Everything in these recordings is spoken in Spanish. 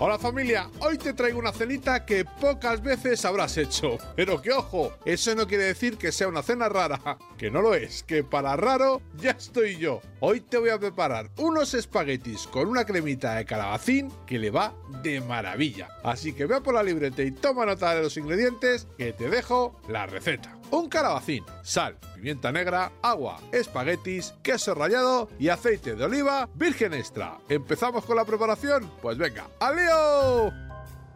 Hola familia, hoy te traigo una cenita que pocas veces habrás hecho. Pero que ojo, eso no quiere decir que sea una cena rara, que no lo es, que para raro ya estoy yo. Hoy te voy a preparar unos espaguetis con una cremita de calabacín que le va de maravilla. Así que ve por la libreta y toma nota de los ingredientes que te dejo la receta. Un calabacín, sal, pimienta negra, agua, espaguetis, queso rallado y aceite de oliva virgen extra. ¿Empezamos con la preparación? Pues venga, ¡al!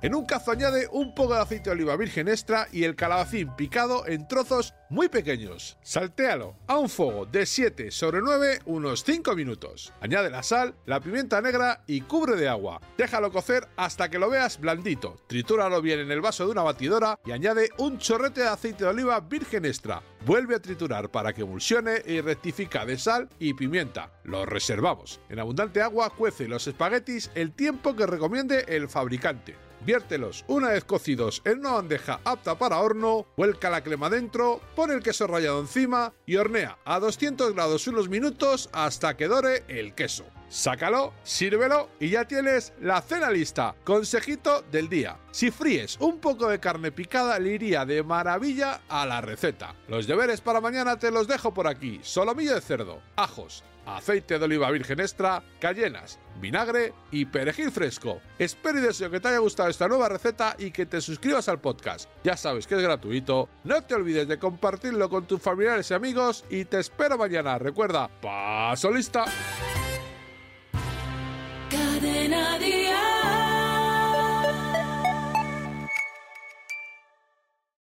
En un cazo añade un poco de aceite de oliva virgen extra y el calabacín picado en trozos muy pequeños. Saltéalo a un fuego de 7 sobre 9 unos 5 minutos. Añade la sal, la pimienta negra y cubre de agua. Déjalo cocer hasta que lo veas blandito. Tritúralo bien en el vaso de una batidora y añade un chorrete de aceite de oliva virgen extra. Vuelve a triturar para que emulsione y rectifica de sal y pimienta. Lo reservamos. En abundante agua cuece los espaguetis el tiempo que recomiende el fabricante. Viértelos una vez cocidos en una bandeja apta para horno, vuelca la crema dentro, pon el queso rallado encima y hornea a 200 grados unos minutos hasta que dore el queso. Sácalo, sírvelo y ya tienes la cena lista. Consejito del día. Si fríes un poco de carne picada le iría de maravilla a la receta. Los deberes para mañana te los dejo por aquí. Solomillo de cerdo, ajos, aceite de oliva virgen extra, cayenas, vinagre y perejil fresco. Espero y deseo que te haya gustado esta nueva receta y que te suscribas al podcast. Ya sabes que es gratuito. No te olvides de compartirlo con tus familiares y amigos y te espero mañana. Recuerda, paso lista. Cadena.